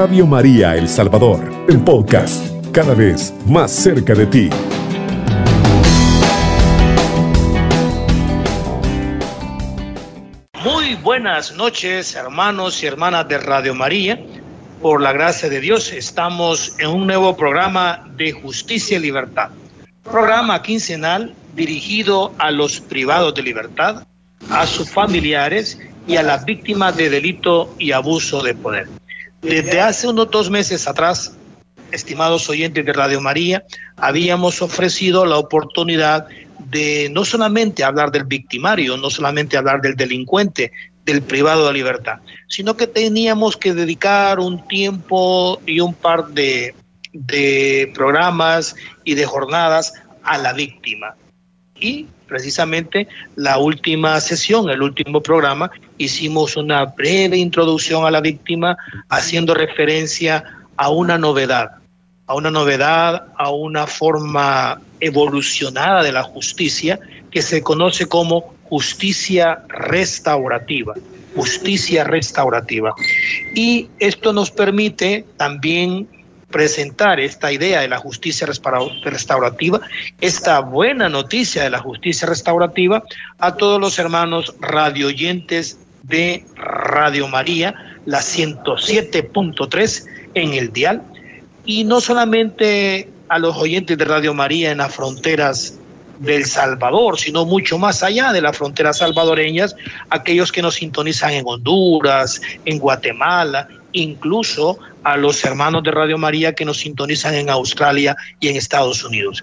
Radio María El Salvador, el podcast, cada vez más cerca de ti. Muy buenas noches, hermanos y hermanas de Radio María. Por la gracia de Dios, estamos en un nuevo programa de Justicia y Libertad. Programa quincenal dirigido a los privados de libertad, a sus familiares y a las víctimas de delito y abuso de poder. Desde hace unos dos meses atrás, estimados oyentes de Radio María, habíamos ofrecido la oportunidad de no solamente hablar del victimario, no solamente hablar del delincuente, del privado de libertad, sino que teníamos que dedicar un tiempo y un par de, de programas y de jornadas a la víctima. Y precisamente la última sesión, el último programa, hicimos una breve introducción a la víctima haciendo referencia a una novedad, a una novedad, a una forma evolucionada de la justicia que se conoce como justicia restaurativa. Justicia restaurativa. Y esto nos permite también presentar esta idea de la justicia restaurativa, esta buena noticia de la justicia restaurativa a todos los hermanos radioyentes de Radio María, la 107.3 en el dial, y no solamente a los oyentes de Radio María en las fronteras del Salvador, sino mucho más allá de las fronteras salvadoreñas, aquellos que nos sintonizan en Honduras, en Guatemala, incluso a los hermanos de Radio María que nos sintonizan en Australia y en Estados Unidos.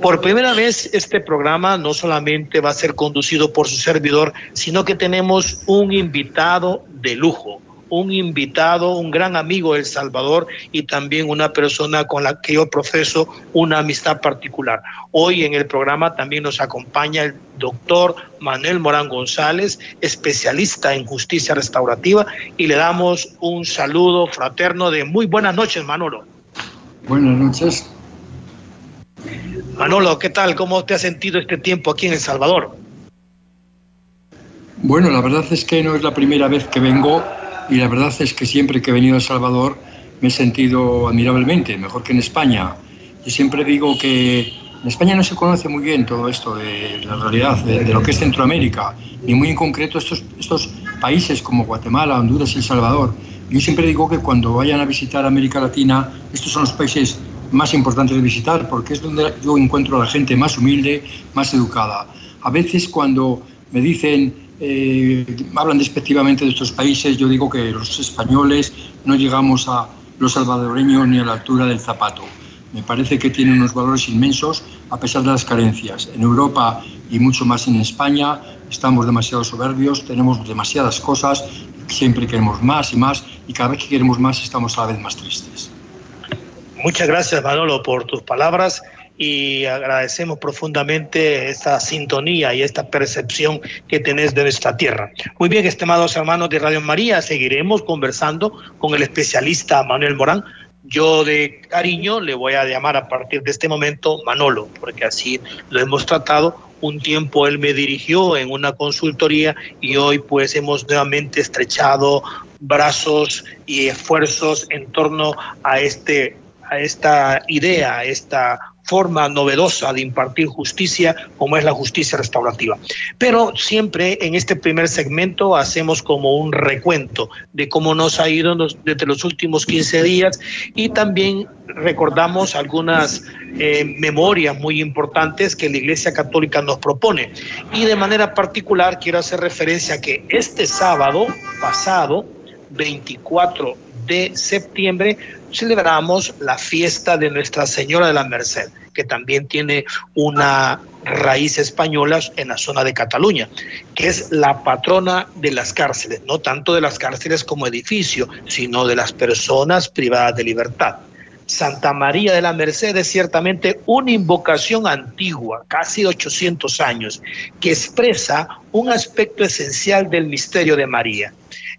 Por primera vez este programa no solamente va a ser conducido por su servidor, sino que tenemos un invitado de lujo, un invitado, un gran amigo de El Salvador y también una persona con la que yo profeso una amistad particular. Hoy en el programa también nos acompaña el doctor Manuel Morán González, especialista en justicia restaurativa, y le damos un saludo fraterno de muy buenas noches, Manolo. Buenas noches. Manolo, ¿qué tal? ¿Cómo te has sentido este tiempo aquí en El Salvador? Bueno, la verdad es que no es la primera vez que vengo y la verdad es que siempre que he venido a El Salvador me he sentido admirablemente, mejor que en España. Y siempre digo que en España no se conoce muy bien todo esto de la realidad, de, lo que es Centroamérica, y muy en concreto estos, estos países como Guatemala, Honduras y El Salvador. Yo siempre digo que cuando vayan a visitar América Latina, estos son los países más importantes de visitar, porque es donde yo encuentro a la gente más humilde, más educada. A veces cuando me dicen eh, hablan despectivamente de estos países, yo digo que los españoles no llegamos a los salvadoreños ni a la altura del zapato. Me parece que tienen unos valores inmensos a pesar de las carencias. En Europa y mucho más en España estamos demasiado soberbios, tenemos demasiadas cosas, siempre queremos más y más y cada vez que queremos más estamos a la vez más tristes. Muchas gracias Manolo por tus palabras y agradecemos profundamente esta sintonía y esta percepción que tenés de nuestra tierra. Muy bien, estimados hermanos de Radio María, seguiremos conversando con el especialista Manuel Morán. Yo de cariño le voy a llamar a partir de este momento Manolo, porque así lo hemos tratado. Un tiempo él me dirigió en una consultoría y hoy pues hemos nuevamente estrechado brazos y esfuerzos en torno a este a esta idea, a esta forma novedosa de impartir justicia como es la justicia restaurativa. Pero siempre en este primer segmento hacemos como un recuento de cómo nos ha ido desde los últimos 15 días y también recordamos algunas eh, memorias muy importantes que la Iglesia Católica nos propone. Y de manera particular quiero hacer referencia a que este sábado pasado, 24 de septiembre, celebramos la fiesta de Nuestra Señora de la Merced, que también tiene una raíz española en la zona de Cataluña, que es la patrona de las cárceles, no tanto de las cárceles como edificio, sino de las personas privadas de libertad. Santa María de la Merced es ciertamente una invocación antigua, casi 800 años, que expresa un aspecto esencial del misterio de María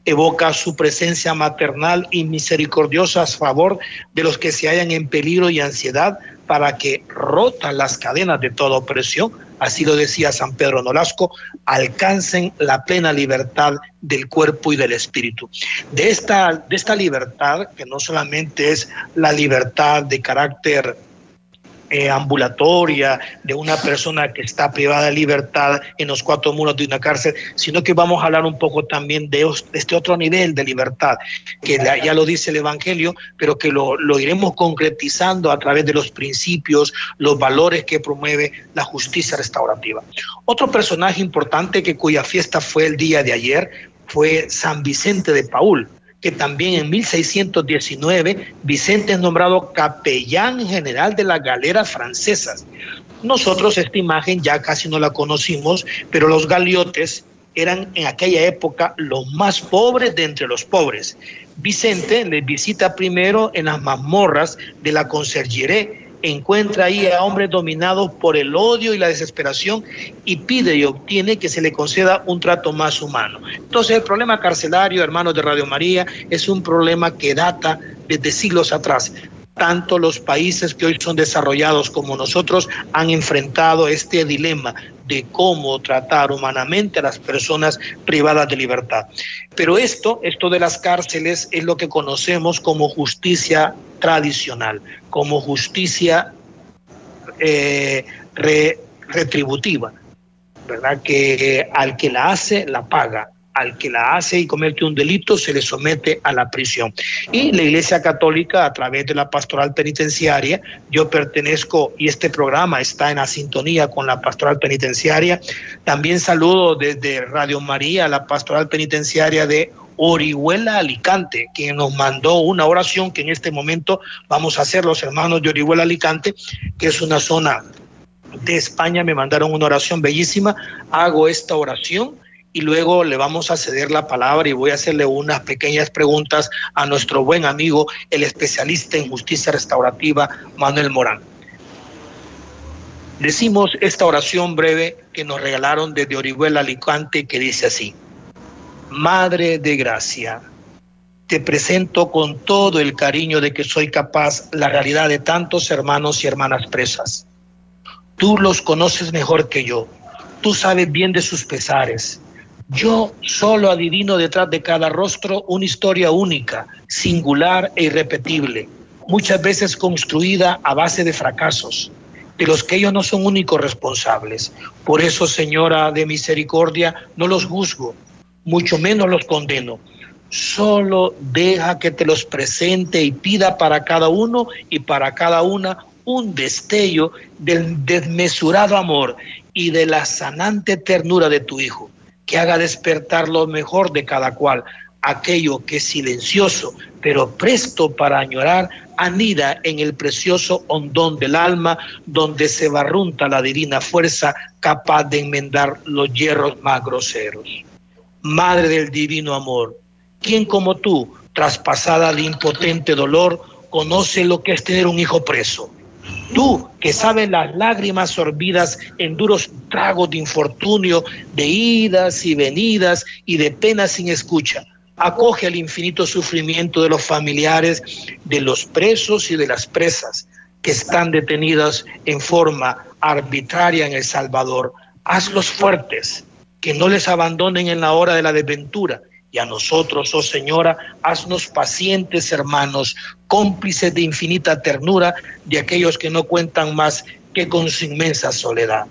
evoca su presencia maternal y misericordiosa a favor de los que se hallan en peligro y ansiedad, para que rotan las cadenas de toda opresión, así lo decía San Pedro Nolasco, alcancen la plena libertad del cuerpo y del espíritu. De esta, de esta libertad, que no solamente es la libertad de carácter eh, ambulatoria de una persona que está privada de libertad en los cuatro muros de una cárcel, sino que vamos a hablar un poco también de, este otro nivel de libertad, que ya lo dice el Evangelio, pero que lo, lo iremos concretizando a través de los principios, los valores que promueve la justicia restaurativa. Otro personaje importante que cuya fiesta fue el día de ayer fue San Vicente de Paul que también en 1619 Vicente es nombrado capellán general de las galeras francesas. Nosotros esta imagen ya casi no la conocimos, pero los galiotes eran en aquella época los más pobres de entre los pobres. Vicente les visita primero en las mazmorras de la Conserjería encuentra ahí a hombres dominados por el odio y la desesperación y pide y obtiene que se le conceda un trato más humano. Entonces el problema carcelario, hermanos de Radio María, es un problema que data desde siglos atrás. Tanto los países que hoy son desarrollados como nosotros han enfrentado este dilema de cómo tratar humanamente a las personas privadas de libertad. Pero esto, esto de las cárceles es lo que conocemos como justicia tradicional, como justicia eh, retributiva, ¿verdad? Que al que la hace, la paga al que la hace y comete un delito se le somete a la prisión. Y la Iglesia Católica, a través de la pastoral penitenciaria, yo pertenezco y este programa está en la sintonía con la pastoral penitenciaria. También saludo desde Radio María la pastoral penitenciaria de Orihuela Alicante, quien nos mandó una oración que en este momento vamos a hacer los hermanos de Orihuela Alicante, que es una zona de España, me mandaron una oración bellísima. Hago esta oración y luego le vamos a ceder la palabra y voy a hacerle unas pequeñas preguntas a nuestro buen amigo, el especialista en justicia restaurativa, Manuel Morán. Decimos esta oración breve que nos regalaron desde Orihuela Alicante que dice así, Madre de Gracia, te presento con todo el cariño de que soy capaz la realidad de tantos hermanos y hermanas presas. Tú los conoces mejor que yo, tú sabes bien de sus pesares, yo solo adivino detrás de cada rostro una historia única, singular e irrepetible, muchas veces construida a base de fracasos, de los que ellos no son únicos responsables. Por eso, Señora de Misericordia, no los juzgo, mucho menos los condeno. Solo deja que te los presente y pida para cada uno y para cada una un destello del desmesurado amor y de la sanante ternura de tu Hijo que haga despertar lo mejor de cada cual, aquello que es silencioso, pero presto para añorar, anida en el precioso hondón del alma, donde se barrunta la divina fuerza capaz de enmendar los hierros más groseros. Madre del divino amor, ¿quién como tú, traspasada de impotente dolor, conoce lo que es tener un hijo preso? Tú que sabes las lágrimas sorbidas en duros tragos de infortunio, de idas y venidas y de penas sin escucha, acoge el infinito sufrimiento de los familiares, de los presos y de las presas que están detenidas en forma arbitraria en El Salvador. Hazlos fuertes, que no les abandonen en la hora de la desventura y a nosotros, oh Señora, haznos pacientes hermanos, cómplices de infinita ternura de aquellos que no cuentan más que con su inmensa soledad.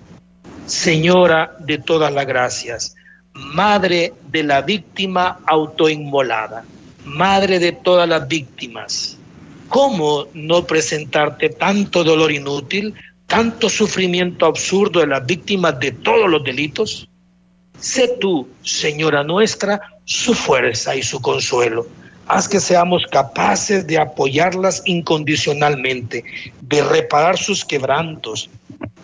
Señora de todas las gracias, Madre de la víctima autoinmolada, Madre de todas las víctimas, ¿cómo no presentarte tanto dolor inútil, tanto sufrimiento absurdo de las víctimas de todos los delitos? Sé tú, Señora nuestra, su fuerza y su consuelo. Haz que seamos capaces de apoyarlas incondicionalmente, de reparar sus quebrantos,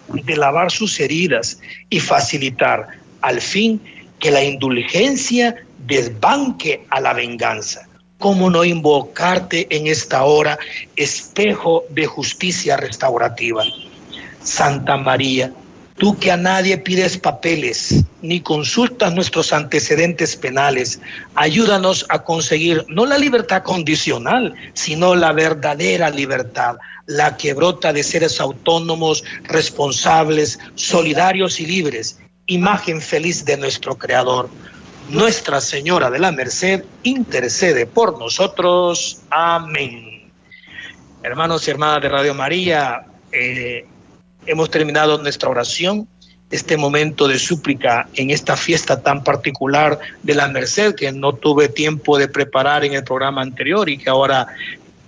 de lavar sus heridas y facilitar al fin que la indulgencia desbanque a la venganza. ¿Cómo no invocarte en esta hora, espejo de justicia restaurativa? Santa María, Tú que a nadie pides papeles ni consultas nuestros antecedentes penales, ayúdanos a conseguir no la libertad condicional, sino la verdadera libertad, la que brota de seres autónomos, responsables, solidarios y libres, imagen feliz de nuestro Creador. Nuestra Señora de la Merced intercede por nosotros. Amén. Hermanos y hermanas de Radio María, eh, hemos terminado nuestra oración, este momento de súplica en esta fiesta tan particular de la Merced que no tuve tiempo de preparar en el programa anterior y que ahora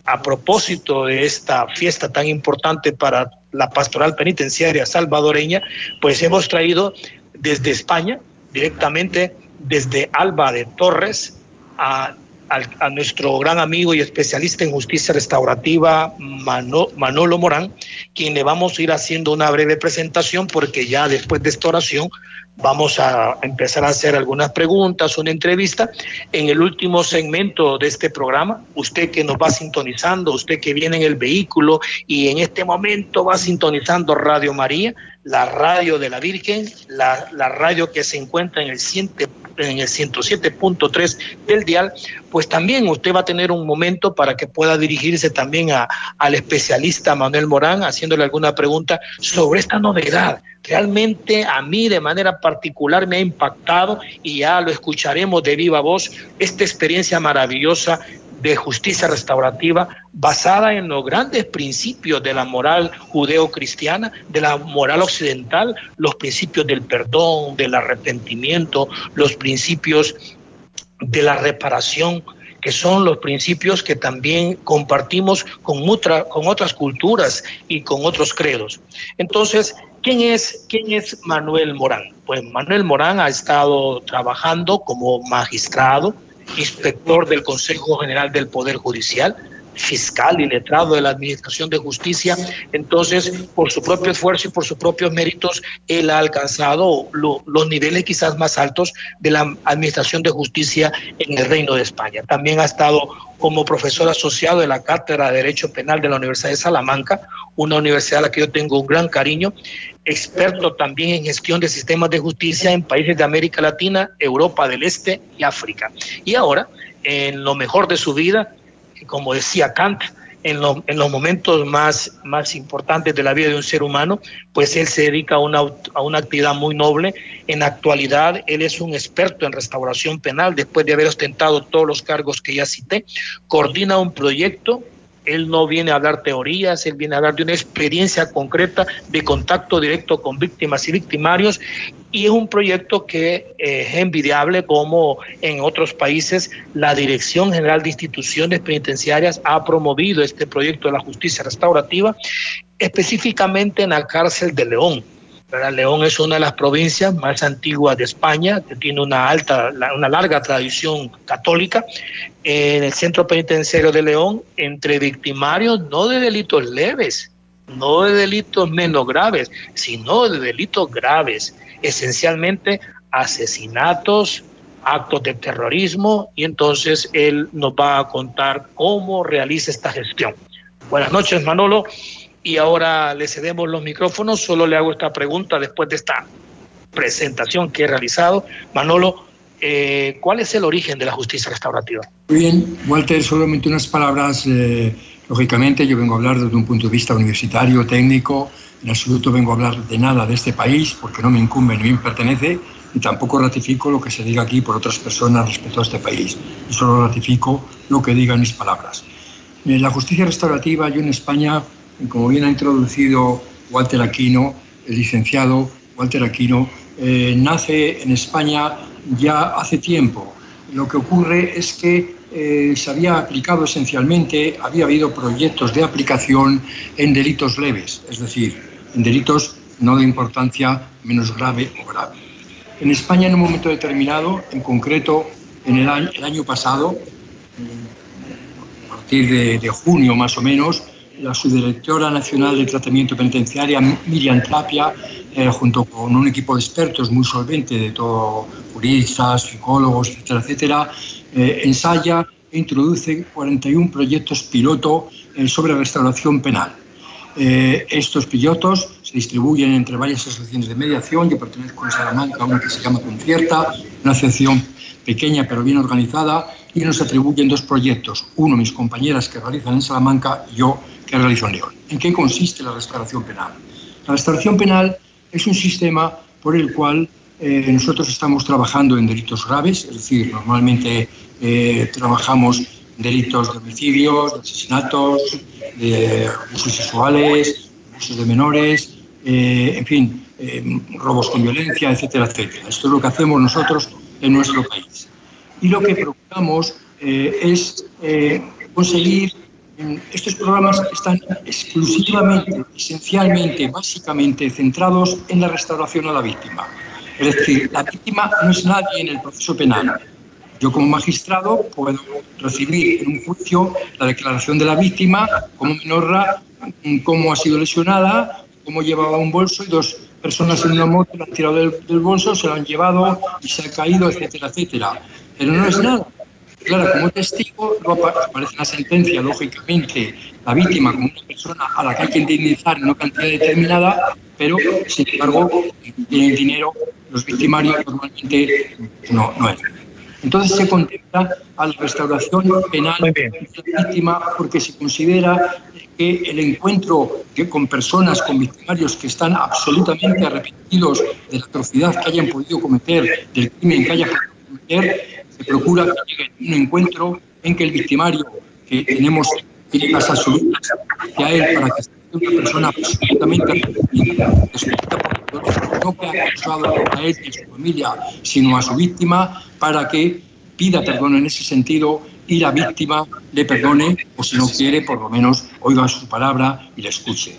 a propósito de esta fiesta tan importante para la pastoral penitenciaria salvadoreña, pues hemos traído desde España, directamente desde Alba de Torres, a a nuestro gran amigo y especialista en justicia restaurativa, Manolo Morán, quien le vamos a ir haciendo una breve presentación porque ya después de esta oración vamos a empezar a hacer algunas preguntas, una entrevista. En el último segmento de este programa, usted que nos va sintonizando, usted que viene en el vehículo y en este momento va sintonizando Radio María, la radio de la Virgen, la, la radio que se encuentra en el, en el 107.3 del dial, pues también usted va a tener un momento para que pueda dirigirse también a, al especialista Manuel Morán haciéndole alguna pregunta sobre esta novedad. Realmente a mí de manera particular me ha impactado y ya lo escucharemos de viva voz, esta experiencia maravillosa de justicia restaurativa basada en los grandes principios de la moral judeo-cristiana, de la moral occidental, los principios del perdón, del arrepentimiento, los principios de la reparación, que son los principios que también compartimos con, con otras culturas y con otros credos. Entonces, ¿quién es, ¿quién es Manuel Morán? Pues Manuel Morán ha estado trabajando como magistrado, inspector del Consejo General del Poder Judicial, fiscal y letrado de la Administración de Justicia. Entonces, por su propio esfuerzo y por sus propios méritos, él ha alcanzado los niveles quizás más altos de la Administración de Justicia en el Reino de España. También ha estado como profesor asociado de la Cátedra de Derecho Penal de la Universidad de Salamanca, una universidad a la que yo tengo un gran cariño, experto también en gestión de sistemas de justicia en países de América Latina, Europa del Este y África. Y ahora, en lo mejor de su vida, como decía Kant, en, los momentos más, más importantes de la vida de un ser humano, pues él se dedica a una, a una actividad muy noble. En actualidad, él es un experto en restauración penal, después de haber ostentado todos los cargos que ya cité, coordina un proyecto él no viene a hablar teorías, él viene a hablar de una experiencia concreta de contacto directo con víctimas y victimarios y es un proyecto que eh, es envidiable como en otros países la Dirección General de Instituciones Penitenciarias ha promovido este proyecto de la justicia restaurativa específicamente en la cárcel de León León es una de las provincias más antiguas de España, que tiene una alta, una larga tradición católica. En el centro penitenciario de León, entre victimarios no de delitos leves, no de delitos menos graves, sino de delitos graves, esencialmente asesinatos, actos de terrorismo, y entonces él nos va a contar cómo realiza esta gestión. Buenas noches, Manolo y ahora le cedemos los micrófonos. Solo le hago esta pregunta después de esta presentación que he realizado. Manolo, eh, ¿cuál es el origen de la justicia restaurativa? Muy bien, Walter, solamente unas palabras. Eh, lógicamente, yo vengo a hablar desde un punto de vista universitario, técnico. En absoluto vengo a hablar de nada de este país porque no me incumbe ni me pertenece y tampoco ratifico lo que se diga aquí por otras personas respecto a este país. Solo ratifico lo que digan mis palabras. Eh, la justicia restaurativa, yo en España como bien ha introducido Walter Aquino, el licenciado Walter Aquino, eh, nace en España ya hace tiempo. Lo que ocurre es que eh, se había aplicado esencialmente, había habido proyectos de aplicación en delitos leves, es decir, en delitos no de importancia menos grave o grave. En España, en un momento determinado, en concreto en el año, pasado, a partir de, de junio más o menos, la subdirectora nacional de tratamiento penitenciaria, Miriam Tapia, eh, junto con un equipo de expertos muy solvente de todo, juristas, psicólogos, etcétera, etcétera, eh, ensaya e introduce 41 proyectos piloto eh, sobre restauración penal. Estos pilotos se distribuyen entre varias asociaciones de mediación. Yo pertenezco en Salamanca a una que se llama Concierta, una asociación pequeña pero bien organizada, y nos atribuyen dos proyectos. Uno, mis compañeras que realizan en Salamanca, y yo que realizo en León. ¿En qué consiste la restauración penal? La restauración penal es un sistema por el cual eh, nosotros estamos trabajando en delitos graves, es decir, normalmente eh, trabajamos delitos de homicidios, de asesinatos, de abusos sexuales, abusos de menores, eh, en fin, robos con violencia, etcétera, etcétera. Esto es lo que hacemos nosotros en nuestro país. Y lo que procuramos es conseguir estos programas están exclusivamente, esencialmente, básicamente centrados en la restauración a la víctima. Es decir, la víctima no es nadie en el proceso penal. Yo como magistrado puedo recibir en un juicio la declaración de la víctima, cómo menorra, cómo ha sido lesionada, cómo llevaba un bolso y dos personas en una moto le han tirado del, bolso, se lo han llevado y se ha caído, etcétera, etcétera. Pero no es nada. Claro, como testigo aparece una sentencia, lógicamente, la víctima como una persona a la que hay que indemnizar en una cantidad determinada, pero sin embargo, tiene el dinero los victimarios normalmente no, no es. Entonces se contempla a la restauración penal de la víctima porque se considera que el encuentro que con personas, con victimarios que están absolutamente arrepentidos de la atrocidad que hayan podido cometer, del crimen que hayan podido cometer, se procura que llegue un encuentro en que el victimario que tenemos tiene las absolutas a él para que sea una persona absolutamente arrepentida, no que ha acusado a él y a su familia, sino a su víctima, para que pida perdón en ese sentido y la víctima le perdone, o si no quiere, por lo menos oiga su palabra y la escuche.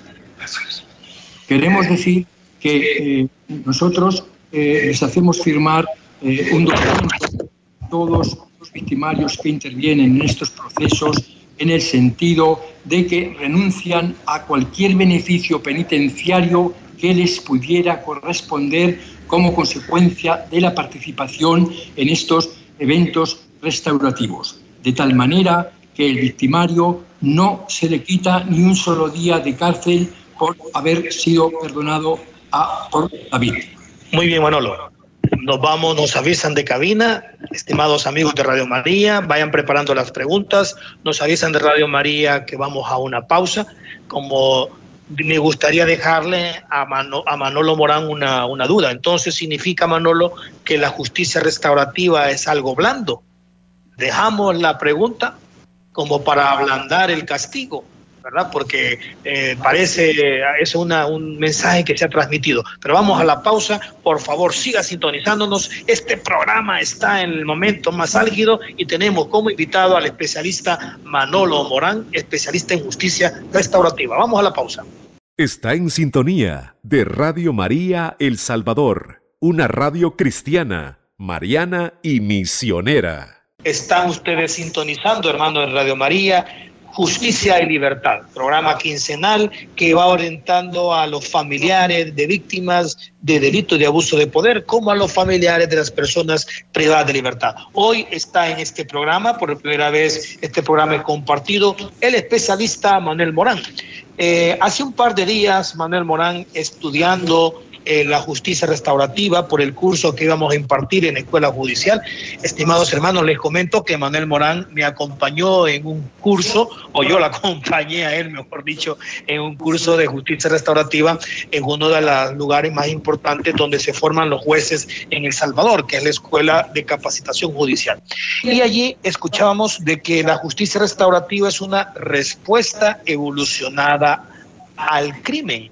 Queremos decir que eh, nosotros eh, les hacemos firmar eh, un documento todos los victimarios que intervienen en estos procesos en el sentido de que renuncian a cualquier beneficio penitenciario que les pudiera corresponder como consecuencia de la participación en estos eventos restaurativos, de tal manera que el victimario no se le quita ni un solo día de cárcel por haber sido perdonado a, por la víctima. Muy bien, Manolo. Nos vamos, nos avisan de cabina, estimados amigos de Radio María, vayan preparando las preguntas, nos avisan de Radio María que vamos a una pausa. Como me gustaría dejarle a, a Manolo Morán una, duda. Entonces, ¿significa, Manolo, que la justicia restaurativa es algo blando? Dejamos la pregunta como para ablandar el castigo, ¿verdad? Porque eh, parece, es una, un mensaje que se ha transmitido. Pero vamos a la pausa. Por favor, siga sintonizándonos. Este programa está en el momento más álgido y tenemos como invitado al especialista Manolo Morán, especialista en justicia restaurativa. Vamos a la pausa. Está en sintonía de Radio María El Salvador, una radio cristiana, mariana y misionera. Están ustedes sintonizando, hermano, en Radio María Justicia y Libertad, programa quincenal que va orientando a los familiares de víctimas de delitos de abuso de poder, como a los familiares de las personas privadas de libertad. Hoy está en este programa, por primera vez este programa compartido, el especialista Manuel Morán. Eh, hace un par de días, Manuel Morán, estudiando eh, la justicia restaurativa por el curso que íbamos a impartir en la Escuela Judicial. Estimados hermanos, les comento que Manuel Morán me acompañó en un curso, o yo la acompañé a él, mejor dicho, en un curso de justicia restaurativa en uno de los lugares más importantes donde se forman los jueces en El Salvador, que es la Escuela de Capacitación Judicial. Y allí escuchábamos de que la justicia restaurativa es una respuesta evolucionada al crimen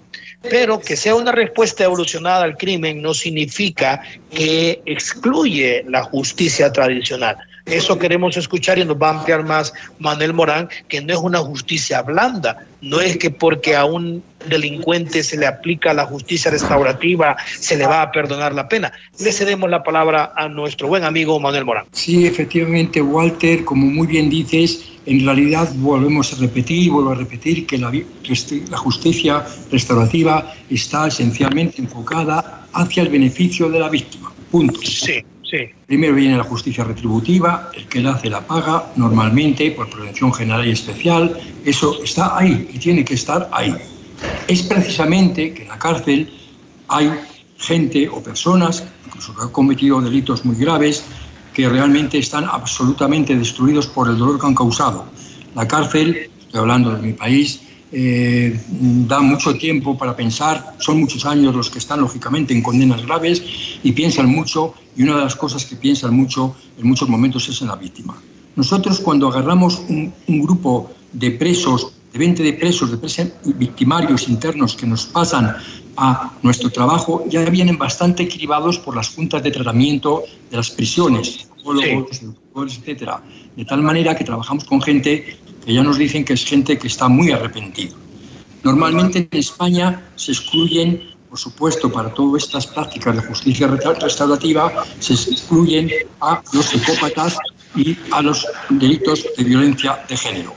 pero que sea una respuesta evolucionada al crimen no significa que excluye la justicia tradicional. Eso queremos escuchar y nos va a ampliar más Manuel Morán, que no es una justicia blanda, no es que porque a un delincuente se le aplica la justicia restaurativa se le va a perdonar la pena. Le cedemos la palabra a nuestro buen amigo Manuel Morán. Sí, efectivamente, Walter, como muy bien dices, en realidad volvemos a repetir, vuelvo a repetir que la, la justicia restaurativa está esencialmente enfocada hacia el beneficio de la víctima. Punto. Sí. Primero viene la justicia retributiva, el que la hace la paga, normalmente por prevención general y especial. Eso está ahí y tiene que estar ahí. es precisamente que en la cárcel hay gente o personas, incluso que han cometido delitos muy graves, que realmente están absolutamente destruidos por el dolor que han causado. La cárcel, estoy hablando de mi país, eh, da mucho tiempo para pensar, son muchos años los que están lógicamente en condenas graves y piensan mucho y una de las cosas que piensan mucho en muchos momentos es en la víctima. Nosotros cuando agarramos un, grupo de presos, de 20 de presos, de presos victimarios internos que nos pasan a nuestro trabajo, ya vienen bastante cribados por las juntas de tratamiento de las prisiones, psicólogos, etcétera. De tal manera que trabajamos con gente que nos dicen que es gente que está muy arrepentida. Normalmente en España se excluyen, por supuesto, para todas estas prácticas de justicia restaurativa, se excluyen a los psicópatas y a los delitos de violencia de género.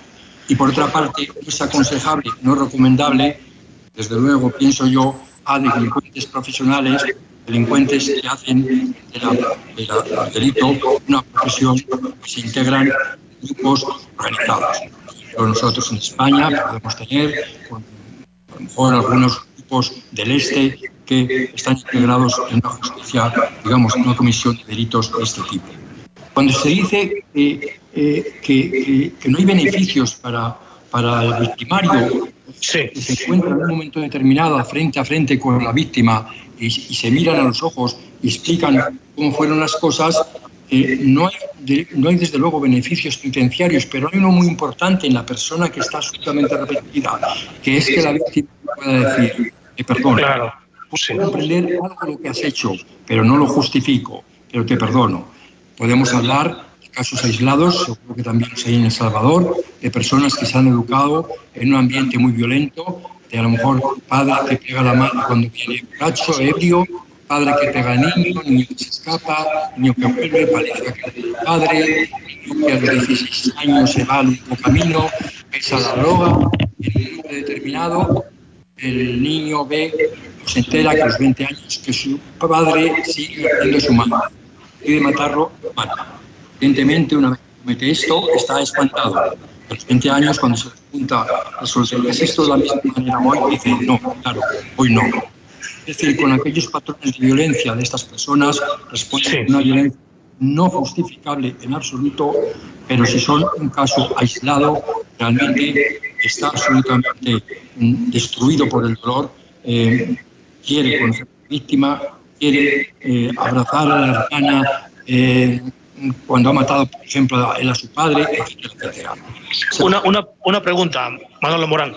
Y por otra parte, es aconsejable, no recomendable, desde luego pienso yo, a delincuentes profesionales, delincuentes que hacen del delito una profesión que se integran grupos organizados nosotros en España podemos tener, a lo mejor algunos grupos del este que están integrados en una justicia, digamos, en una comisión de delitos de este tipo. Cuando se dice eh, que, que, no hay beneficios para, para el victimario, que se encuentra en un momento determinado frente a frente con la víctima y, y se miran a los ojos y explican cómo fueron las cosas, eh, no, hay no hay desde luego beneficios penitenciarios, pero hay uno muy importante en la persona que está absolutamente arrepentida, que es que la víctima pueda decir, te perdono, claro. puedo comprender algo de lo que has hecho, pero no lo justifico, pero te perdono. Podemos hablar de casos aislados, seguro que también hay en El Salvador, de personas que se han educado en un ambiente muy violento, de a lo mejor padre que pega la mano cuando viene borracho, ebrio, padre que pega al niño, niño que se escapa, niño que vuelve, pareja que el padre, niño que a los 16 años se va al único camino, pesa la droga, en un momento determinado el niño ve, se entera que a los 20 años que su padre sigue haciendo su mano, de matarlo, lo mata. Evidentemente, una vez que comete esto, está espantado. A los 20 años, cuando se pregunta a ¿es esto de la misma manera hoy? Dice, no, claro, hoy no es decir, con aquellos patrones de violencia de estas personas responden una violencia no justificable en absoluto, pero si son un caso aislado, realmente está absolutamente destruido por el dolor, eh, quiere conocer a la víctima, quiere eh, abrazar a la hermana eh, cuando ha matado, por ejemplo, a, a su padre, etcétera, etcétera. Una, una, una pregunta, Manolo Morán,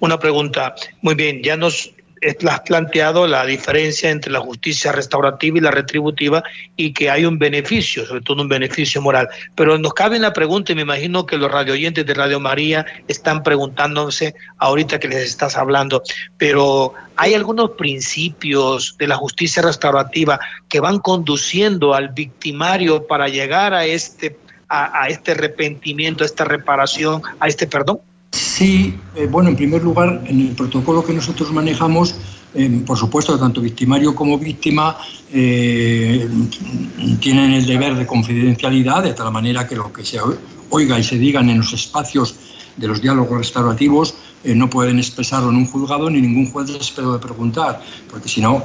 una pregunta. Muy bien, ya nos has planteado la diferencia entre la justicia restaurativa y la retributiva y que hay un beneficio, sobre todo un beneficio moral. Pero nos cabe la pregunta y me imagino que los radioyentes de Radio María están preguntándose ahorita que les estás hablando, pero hay algunos principios de la justicia restaurativa que van conduciendo al victimario para llegar a este, a, a este arrepentimiento, a esta reparación, a este perdón. Sí, eh, bueno, en primer lugar, en el protocolo que nosotros manejamos, eh, por supuesto, tanto victimario como víctima eh, tienen el deber de confidencialidad, de tal manera que lo que se oiga y se digan en los espacios de los diálogos restaurativos no pueden expresarlo en un juzgado ni ningún juez les puede preguntar, porque si no,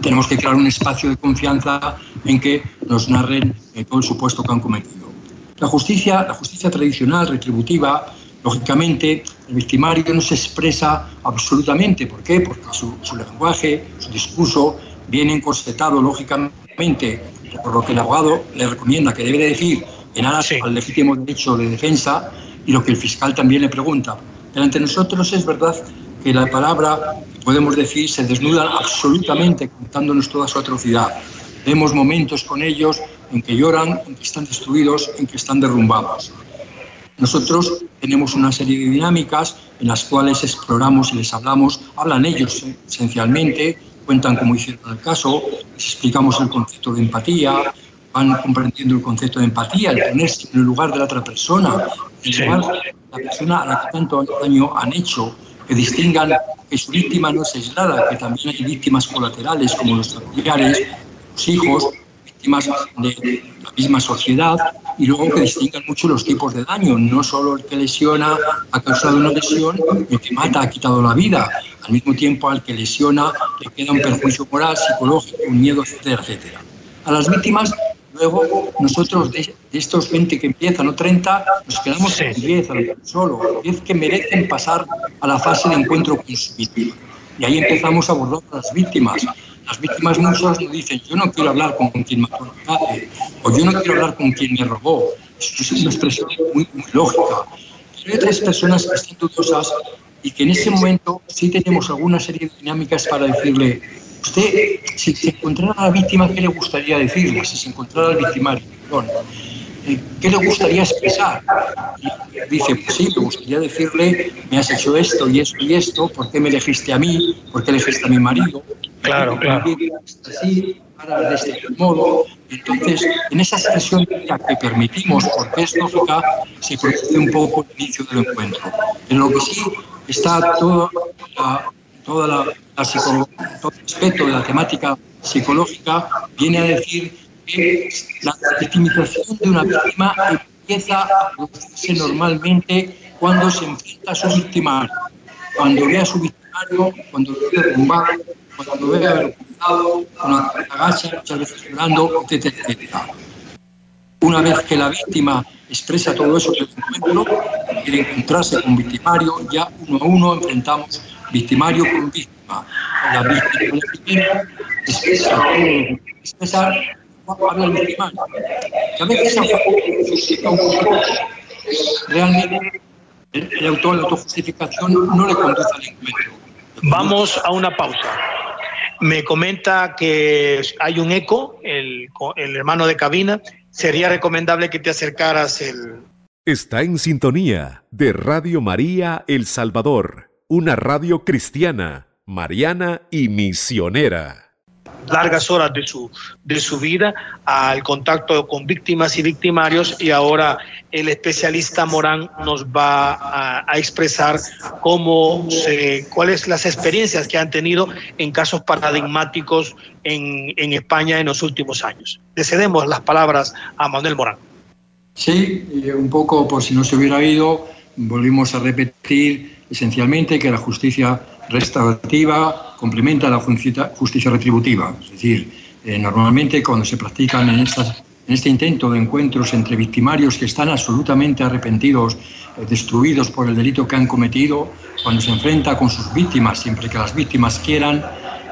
tenemos que crear un espacio de confianza en que nos narren todo el supuesto que han cometido. La justicia, la justicia tradicional, retributiva, Lógicamente, el victimario no se expresa absolutamente. ¿Por qué? Porque su, lenguaje, su discurso viene encorsetado, lógicamente, por lo que el abogado le recomienda que debe decir en aras al legítimo derecho de defensa y lo que el fiscal también le pregunta. Delante de nosotros es verdad que la palabra, podemos decir, se desnuda absolutamente contándonos toda su atrocidad. Vemos momentos con ellos en que lloran, en que están destruidos, en que están derrumbados. Nosotros tenemos una serie de dinámicas en las cuales exploramos y les hablamos, hablan ellos esencialmente, cuentan cómo hicieron el caso, les explicamos el concepto de empatía, van comprendiendo el concepto de empatía, el ponerse en el lugar de la otra persona, el lugar de la persona a la que tanto daño han hecho, que distingan que su víctima no es aislada, que también hay víctimas colaterales como los familiares, los hijos, víctimas de la misma sociedad y luego que distingan mucho los tipos de daño, no solo el que lesiona ha causado una lesión, el que mata ha quitado la vida, al mismo tiempo al que lesiona le queda un perjuicio moral, psicológico, un miedo, etcétera, etcétera. A las víctimas, luego nosotros de, estos 20 que empiezan o 30, nos quedamos en 10 solo, 10 que merecen pasar a la fase de encuentro con su víctima. Y ahí empezamos a abordar a las víctimas, las víctimas muchas nos dicen, yo no quiero hablar con quien mató a mi padre, o yo no quiero hablar con quien me robó. Eso es una expresión muy, lógica. Pero hay otras personas que están dudosas y que en ese momento sí tenemos alguna serie de dinámicas para decirle, usted, si se encontrara a la víctima, ¿qué le gustaría decirle? Si se encontrara al victimario, perdón. Eh, ¿qué le gustaría expresar? Dice, pues sí, me gustaría decirle, me has hecho esto y esto y esto, ¿por qué me elegiste a mí? ¿Por qué elegiste a mi marido? Claro, claro. Así, para de este modo. Entonces, en esa expresión que permitimos, porque es lógica, se produce un poco el inicio del encuentro. En lo que sí está la, toda la, todo el aspecto de la temática psicológica, viene a decir que la victimización de una víctima empieza a producirse normalmente cuando se enfrenta a su victimario, cuando ve a su victimario, cuando lo ve derrumbado, cuando ve avergonzado, cuando agacha, muchas veces llorando, etcétera. Una vez que la víctima expresa todo eso que encuentro, quiere encontrarse con victimario, ya uno a uno enfrentamos victimario con víctima. La víctima, la expresa expresar habla el victimario. Que a veces realmente el, autor, la autojustificación no le conduce al encuentro. Vamos a una pausa. Me comenta que hay un eco, el, el hermano de cabina. Sería recomendable que te acercaras el... Está en sintonía de Radio María El Salvador, una radio cristiana, mariana y misionera largas horas de su, de su vida al contacto con víctimas y victimarios y ahora el especialista Morán nos va a, expresar cómo se, cuáles las experiencias que han tenido en casos paradigmáticos en, en España en los últimos años. Le cedemos las palabras a Manuel Morán. Sí, un poco por si no se hubiera ido, volvimos a repetir esencialmente que la justicia restaurativa complementa la justicia retributiva. Es decir, eh, normalmente cuando se practican en, este intento de encuentros entre victimarios que están absolutamente arrepentidos, eh, destruidos por el delito que han cometido, cuando se enfrenta con sus víctimas, siempre que las víctimas quieran,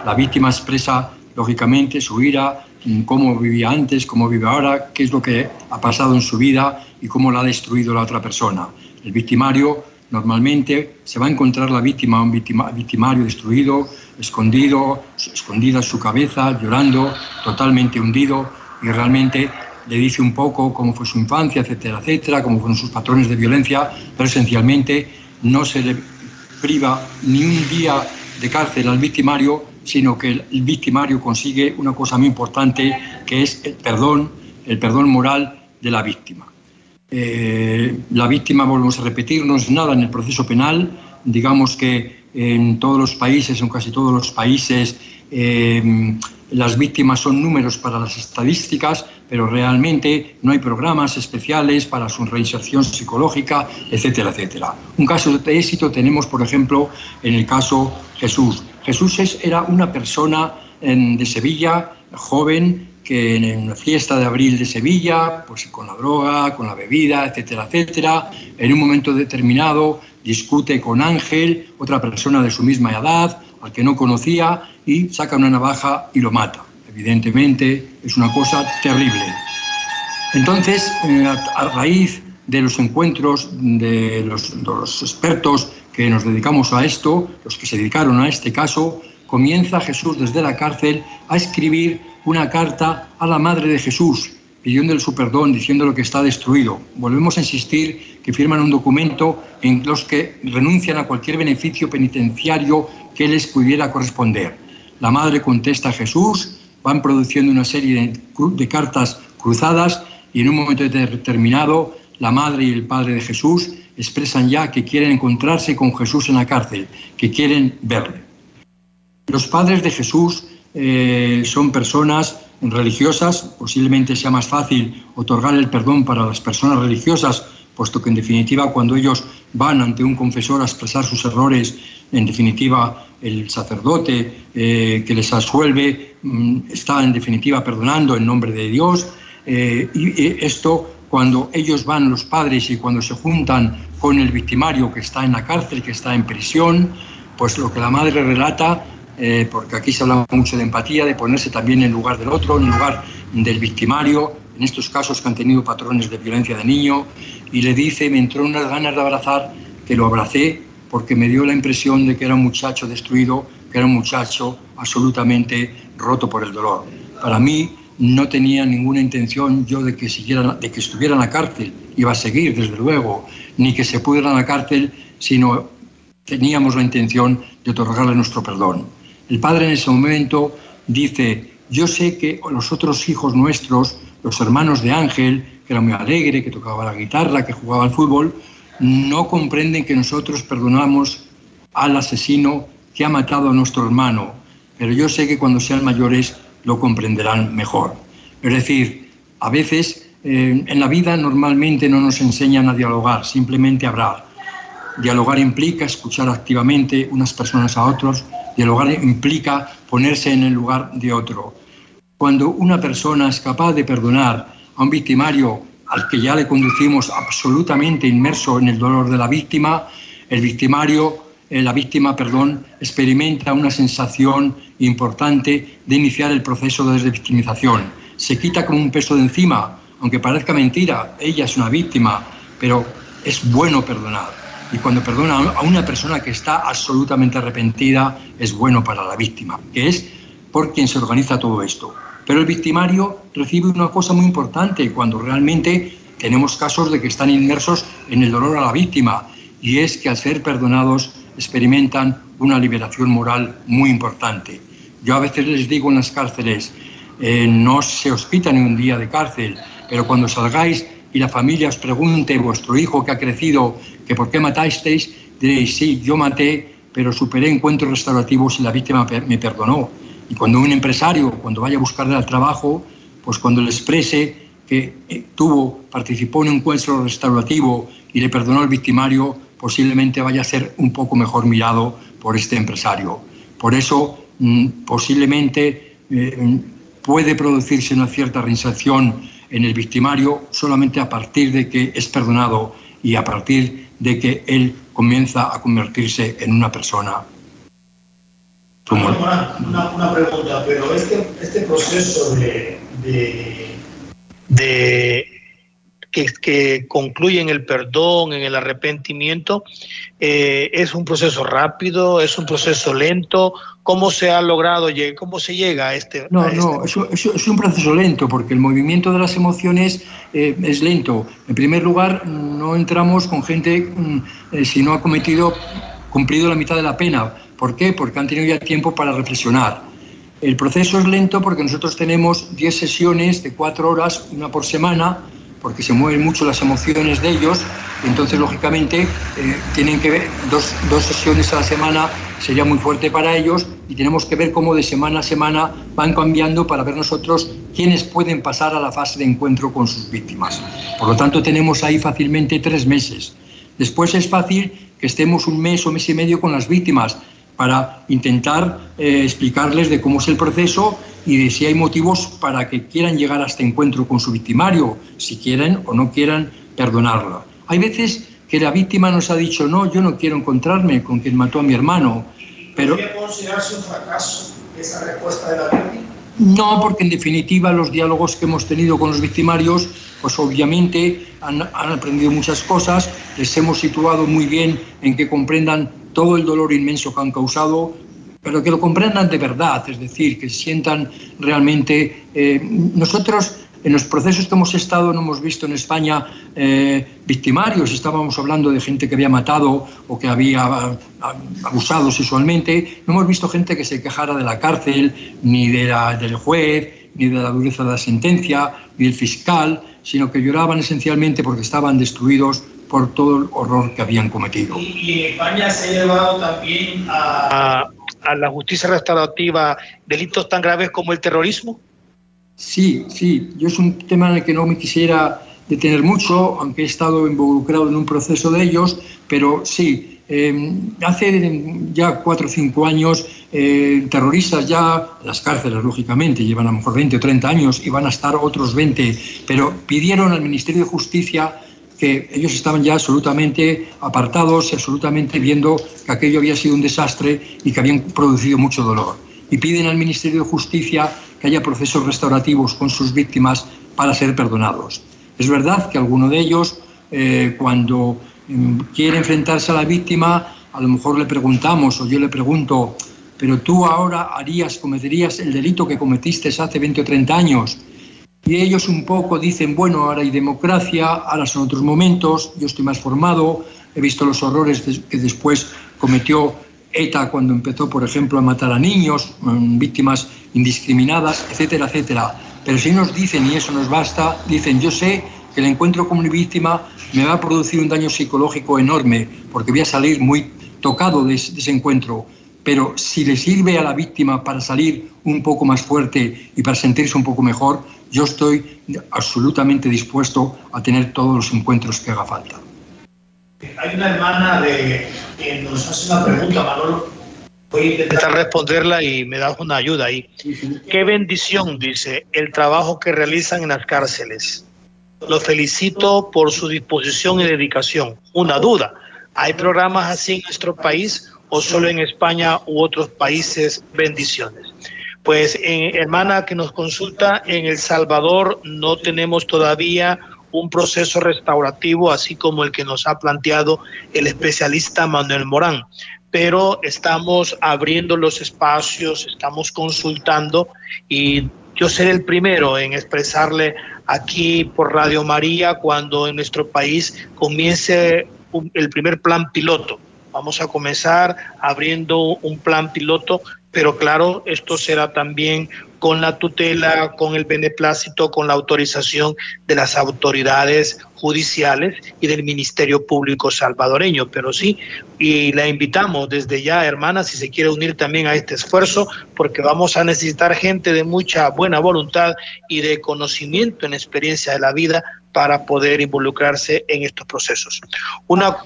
la víctima expresa lógicamente su ira, cómo vivía antes, cómo vive ahora, qué es lo que ha pasado en su vida y cómo la ha destruido la otra persona. El victimario Normalmente se va a encontrar la víctima, un victimario destruido, escondido, escondida su cabeza, llorando, totalmente hundido, y realmente le dice un poco cómo fue su infancia, etcétera, etcétera, cómo fueron sus patrones de violencia, pero esencialmente no se le priva ni un día de cárcel al victimario, sino que el victimario consigue una cosa muy importante, que es el perdón, el perdón moral de la víctima. Eh, la víctima, volvemos a repetir, no es nada en el proceso penal. Digamos que en todos los países, en casi todos los países, eh, las víctimas son números para las estadísticas, pero realmente no hay programas especiales para su reinserción psicológica, etcétera, etcétera. Un caso de éxito tenemos, por ejemplo, en el caso Jesús. Jesús era una persona de Sevilla, joven, en una fiesta de abril de Sevilla, pues con la droga, con la bebida, etcétera, etcétera, en un momento determinado discute con Ángel, otra persona de su misma edad, al que no conocía, y saca una navaja y lo mata. Evidentemente es una cosa terrible. Entonces, eh, a raíz de los encuentros de los expertos que nos dedicamos a esto, los que se dedicaron a este caso, comienza Jesús desde la cárcel a escribir una carta a la Madre de Jesús, pidiéndole su perdón, diciendo lo que está destruido. Volvemos a insistir que firman un documento en los que renuncian a cualquier beneficio penitenciario que les pudiera corresponder. La Madre contesta a Jesús, van produciendo una serie de, cartas cruzadas y en un momento determinado la Madre y el Padre de Jesús expresan ya que quieren encontrarse con Jesús en la cárcel, que quieren verle. Los padres de Jesús eh, son personas religiosas, posiblemente sea más fácil otorgar el perdón para las personas religiosas, puesto que en definitiva cuando ellos van ante un confesor a expresar sus errores, en definitiva el sacerdote eh, que les asuelve mm, está en definitiva perdonando en nombre de Dios. Eh, y esto cuando ellos van, los padres, y cuando se juntan con el victimario que está en la cárcel, que está en prisión, pues lo que la madre relata eh, porque aquí se habla mucho de empatía, de ponerse también en lugar del otro, en lugar del victimario, en estos casos que han tenido patrones de violencia de niño, y le dice, me entró unas ganas de abrazar, que lo abracé porque me dio la impresión de que era un muchacho destruido, que era un muchacho absolutamente roto por el dolor. Para mí no tenía ninguna intención yo de que, siguiera, de que estuviera en la cárcel, iba a seguir desde luego, ni que se pudiera en la cárcel, sino teníamos la intención de otorgarle nuestro perdón. El padre en ese momento dice, yo sé que los otros hijos nuestros, los hermanos de Ángel, que era muy alegre, que tocaba la guitarra, que jugaba al fútbol, no comprenden que nosotros perdonamos al asesino que ha matado a nuestro hermano, pero yo sé que cuando sean mayores lo comprenderán mejor. Es decir, a veces eh, en la vida normalmente no nos enseñan a dialogar, simplemente a hablar. Dialogar implica escuchar activamente unas personas a otros, dialogar implica ponerse en el lugar de otro. Cuando una persona es capaz de perdonar a un victimario al que ya le conducimos absolutamente inmerso en el dolor de la víctima, el victimario, eh, la víctima, perdón, experimenta una sensación importante de iniciar el proceso de desvictimización. Se quita como un peso de encima, aunque parezca mentira, ella es una víctima, pero es bueno perdonar y cuando perdona a una persona que está absolutamente arrepentida es bueno para la víctima, que es por quien se organiza todo esto. Pero el victimario recibe una cosa muy importante cuando realmente tenemos casos de que están inmersos en el dolor a la víctima y es que al ser perdonados experimentan una liberación moral muy importante. Yo a veces les digo en las cárceles, eh, no se os quita ni un día de cárcel, pero cuando salgáis y la familia os pregunte, vuestro hijo que ha crecido, que por qué matasteis, diréis, sí, yo maté, pero superé encuentros restaurativos y la víctima me perdonó. Y cuando un empresario, cuando vaya a buscarle al trabajo, pues cuando le exprese que eh, tuvo, participó en un encuentro restaurativo y le perdonó al victimario, posiblemente vaya a ser un poco mejor mirado por este empresario. Por eso, mm, posiblemente eh, puede producirse una cierta reinserción en el victimario solamente a partir de que es perdonado y a partir de que él comienza a convertirse en una persona. Una, una, pregunta, pero este, este proceso de, de que, concluyen el perdón, en el arrepentimiento, eh, es un proceso rápido, es un proceso lento. ¿Cómo se ha logrado, cómo se llega a este? No, no, este es, un proceso lento porque el movimiento de las emociones eh, es lento. En primer lugar, no entramos con gente mm, eh, si no ha cometido, cumplido la mitad de la pena. ¿Por qué? Porque han tenido ya tiempo para reflexionar. El proceso es lento porque nosotros tenemos 10 sesiones de 4 horas, una por semana, porque se mueven mucho las emociones de ellos, entonces lógicamente eh, tienen que ver dos, dos, sesiones a la semana sería muy fuerte para ellos y tenemos que ver cómo de semana a semana van cambiando para ver nosotros quiénes pueden pasar a la fase de encuentro con sus víctimas. Por lo tanto tenemos ahí fácilmente tres meses. Después es fácil que estemos un mes o mes y medio con las víctimas para intentar eh, explicarles de cómo es el proceso y de si hay motivos para que quieran llegar a este encuentro con su victimario, si quieren o no quieran perdonarlo. Hay veces que la víctima nos ha dicho, no, yo no quiero encontrarme con quien mató a mi hermano. Pero... ¿Podría considerarse un fracaso esa respuesta de la víctima? No, porque en definitiva los diálogos que hemos tenido con los victimarios, pues obviamente han, han aprendido muchas cosas, les hemos situado muy bien en que comprendan todo el dolor inmenso que han causado, pero que lo comprendan de verdad, es decir, que sientan realmente... Eh, nosotros en los procesos que hemos estado no hemos visto en España eh, victimarios, estábamos hablando de gente que había matado o que había abusado sexualmente, no hemos visto gente que se quejara de la cárcel, ni de la, del juez, ni de la dureza de la sentencia, ni del fiscal, sino que lloraban esencialmente porque estaban destruidos por todo el horror que habían cometido. ¿Y, en España se ha llevado también a, a, la justicia restaurativa delitos tan graves como el terrorismo? Sí, sí, yo es un tema en el que no me quisiera detener mucho, aunque he estado involucrado en un proceso de ellos, pero sí, eh, hace ya cuatro o cinco años, eh, terroristas ya, las cárceles lógicamente, llevan a lo mejor 20 o 30 años y van a estar otros 20, pero pidieron al Ministerio de Justicia que ellos estaban ya absolutamente apartados y absolutamente viendo que aquello había sido un desastre y que habían producido mucho dolor. Y piden al Ministerio de Justicia que haya procesos restaurativos con sus víctimas para ser perdonados. Es verdad que alguno de ellos, eh, cuando mm, quiere enfrentarse a la víctima, a lo mejor le preguntamos o yo le pregunto, pero tú ahora harías, cometerías el delito que cometiste hace 20 o 30 años y ellos un poco dicen, bueno, ahora hay democracia, ahora son otros momentos, yo estoy más formado, he visto los horrores que después cometió ETA cuando empezó, por ejemplo, a matar a niños, víctimas indiscriminadas, etcétera, etcétera. Pero si nos dicen, y eso nos basta, dicen, yo sé que el encuentro con mi víctima me va a producir un daño psicológico enorme, porque voy a salir muy tocado de ese encuentro pero si le sirve a la víctima para salir un poco más fuerte y para sentirse un poco mejor, yo estoy absolutamente dispuesto a tener todos los encuentros que haga falta. Hay una hermana de, que nos hace una pregunta, Manolo. Voy a intentar responderla y me das una ayuda ahí. Qué bendición, dice, el trabajo que realizan en las cárceles. Lo felicito por su disposición y dedicación. Una duda, ¿hay programas así en nuestro país o solo en España u otros países? Bendiciones. Pues eh, hermana que nos consulta, en El Salvador no tenemos todavía un proceso restaurativo así como el que nos ha planteado el especialista Manuel Morán, pero estamos abriendo los espacios, estamos consultando y yo seré el primero en expresarle aquí por Radio María cuando en nuestro país comience el primer plan piloto. Vamos a comenzar abriendo un plan piloto, pero claro, esto será también con la tutela, con el beneplácito, con la autorización de las autoridades judiciales y del Ministerio Público salvadoreño. Pero sí, y la invitamos desde ya, hermana, si se quiere unir también a este esfuerzo, porque vamos a necesitar gente de mucha buena voluntad y de conocimiento en experiencia de la vida para poder involucrarse en estos procesos. Una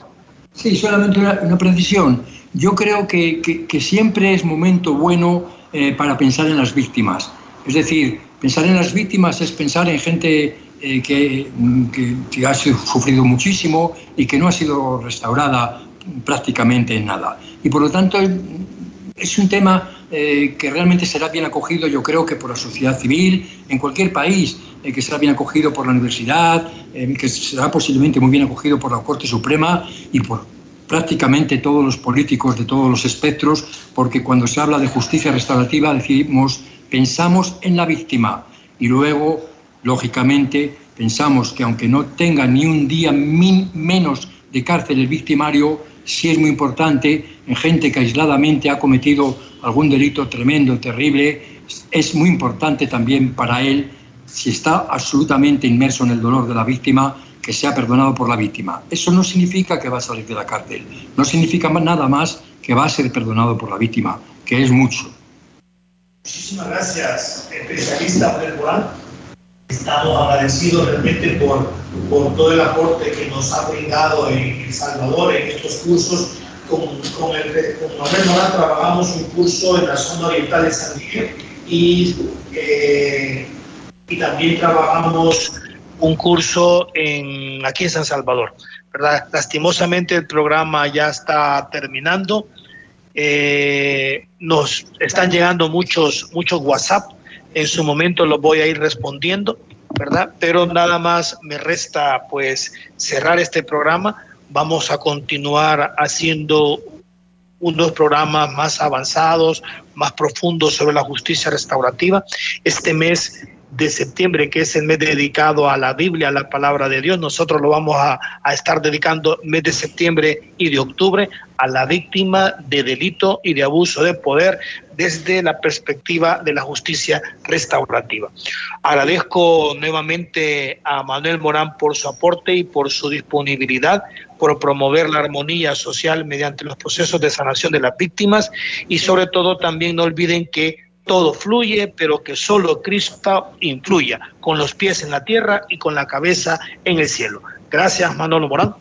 Sí, solamente una, precisión. Yo creo que, siempre es momento bueno eh, para pensar en las víctimas. Es decir, pensar en las víctimas es pensar en gente eh, que, que, ha sufrido muchísimo y que no ha sido restaurada prácticamente en nada. Y por lo tanto es un tema eh, que realmente será bien acogido, yo creo que por la sociedad civil, en cualquier país, eh, que será bien acogido por la universidad, eh, que será posiblemente muy bien acogido por la Corte Suprema y por prácticamente todos los políticos de todos los espectros, porque cuando se habla de justicia restaurativa decimos, pensamos en la víctima y luego, lógicamente, pensamos que aunque no tenga ni un día menos de cárcel el victimario, sí es muy importante en gente que aisladamente ha cometido algún delito tremendo, terrible, es muy importante también para él, si está absolutamente inmerso en el dolor de la víctima, que sea perdonado por la víctima. Eso no significa que va a salir de la cárcel, no significa nada más que va a ser perdonado por la víctima, que es mucho. Muchísimas gracias, especialista Morán. Estamos agradecidos realmente por, por todo el aporte que nos ha brindado en El Salvador en estos cursos con, con, el, con Manuel Morán trabajamos un curso en la zona oriental de San Miguel y, eh, y también trabajamos un curso en, aquí en San Salvador. ¿verdad? Lastimosamente el programa ya está terminando. Eh, nos están llegando muchos, muchos WhatsApp. En su momento los voy a ir respondiendo, ¿verdad? Pero nada más me resta pues cerrar este programa vamos a continuar haciendo unos programas más avanzados, más profundos sobre la justicia restaurativa. Este mes de septiembre, que es el mes dedicado a la Biblia, a la palabra de Dios, nosotros lo vamos a, a estar dedicando mes de septiembre y de octubre a la víctima de delito y de abuso de poder desde la perspectiva de la justicia restaurativa. Agradezco nuevamente a Manuel Morán por su aporte y por su disponibilidad por promover la armonía social mediante los procesos de sanación de las víctimas y sobre todo también no olviden que todo fluye, pero que solo Cristo influya, con los pies en la tierra y con la cabeza en el cielo. Gracias, Manolo Morán.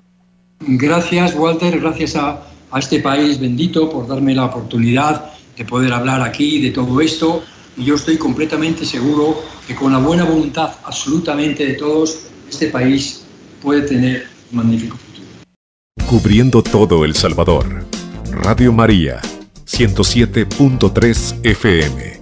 Gracias, Walter, gracias a, a este país bendito por darme la oportunidad de poder hablar aquí de todo esto. Y yo estoy completamente seguro que con la buena voluntad absolutamente de todos, este país puede tener un magnífico futuro. Cubriendo todo El Salvador. Radio María, 107.3 FM.